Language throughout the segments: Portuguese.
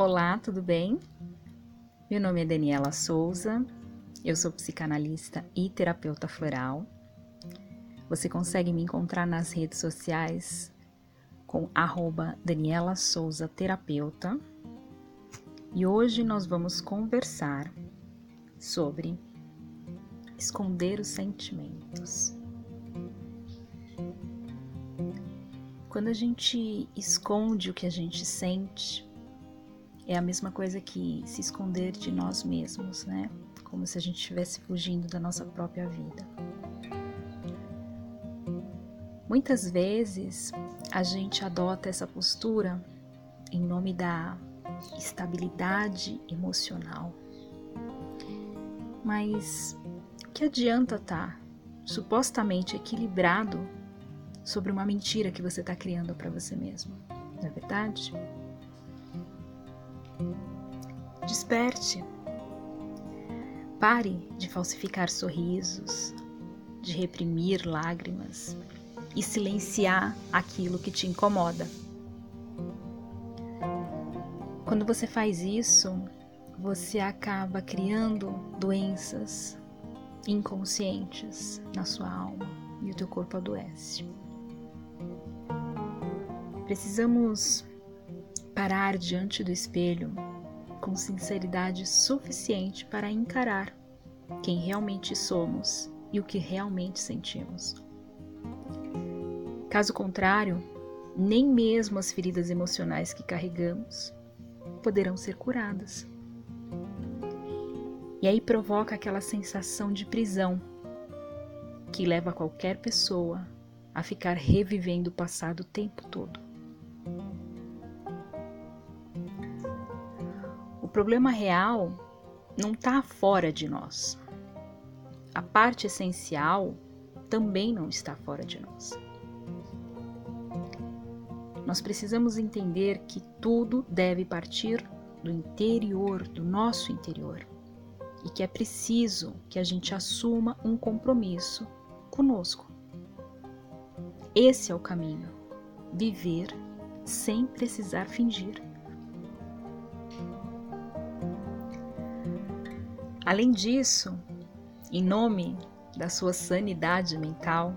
Olá, tudo bem? Meu nome é Daniela Souza, eu sou psicanalista e terapeuta floral. Você consegue me encontrar nas redes sociais com arroba Daniela Souza Terapeuta. E hoje nós vamos conversar sobre esconder os sentimentos. Quando a gente esconde o que a gente sente, é a mesma coisa que se esconder de nós mesmos, né? Como se a gente estivesse fugindo da nossa própria vida. Muitas vezes a gente adota essa postura em nome da estabilidade emocional. Mas que adianta estar tá supostamente equilibrado sobre uma mentira que você está criando para você mesmo? Não é verdade? Desperte. Pare de falsificar sorrisos, de reprimir lágrimas e silenciar aquilo que te incomoda. Quando você faz isso, você acaba criando doenças inconscientes na sua alma e o teu corpo adoece. Precisamos parar diante do espelho com sinceridade suficiente para encarar quem realmente somos e o que realmente sentimos. Caso contrário, nem mesmo as feridas emocionais que carregamos poderão ser curadas. E aí provoca aquela sensação de prisão que leva qualquer pessoa a ficar revivendo o passado o tempo todo. Problema real não está fora de nós. A parte essencial também não está fora de nós. Nós precisamos entender que tudo deve partir do interior, do nosso interior, e que é preciso que a gente assuma um compromisso conosco. Esse é o caminho. Viver sem precisar fingir. Além disso, em nome da sua sanidade mental,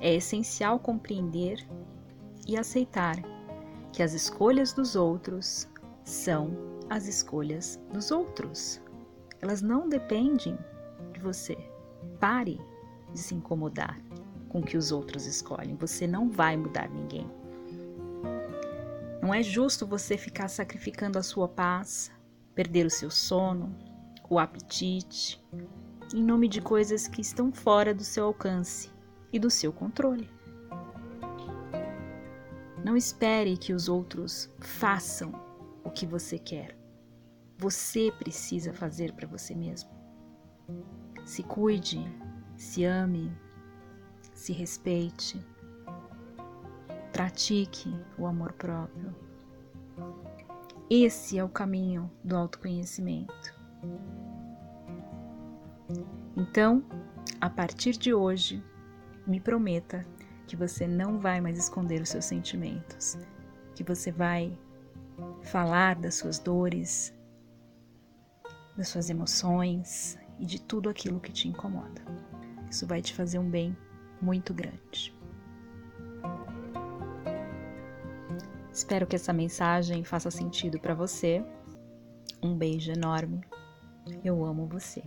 é essencial compreender e aceitar que as escolhas dos outros são as escolhas dos outros. Elas não dependem de você. Pare de se incomodar com o que os outros escolhem. Você não vai mudar ninguém. Não é justo você ficar sacrificando a sua paz, perder o seu sono, o apetite, em nome de coisas que estão fora do seu alcance e do seu controle. Não espere que os outros façam o que você quer. Você precisa fazer para você mesmo. Se cuide, se ame, se respeite, pratique o amor próprio. Esse é o caminho do autoconhecimento. Então, a partir de hoje, me prometa que você não vai mais esconder os seus sentimentos, que você vai falar das suas dores, das suas emoções e de tudo aquilo que te incomoda. Isso vai te fazer um bem muito grande. Espero que essa mensagem faça sentido para você. Um beijo enorme eu amo você.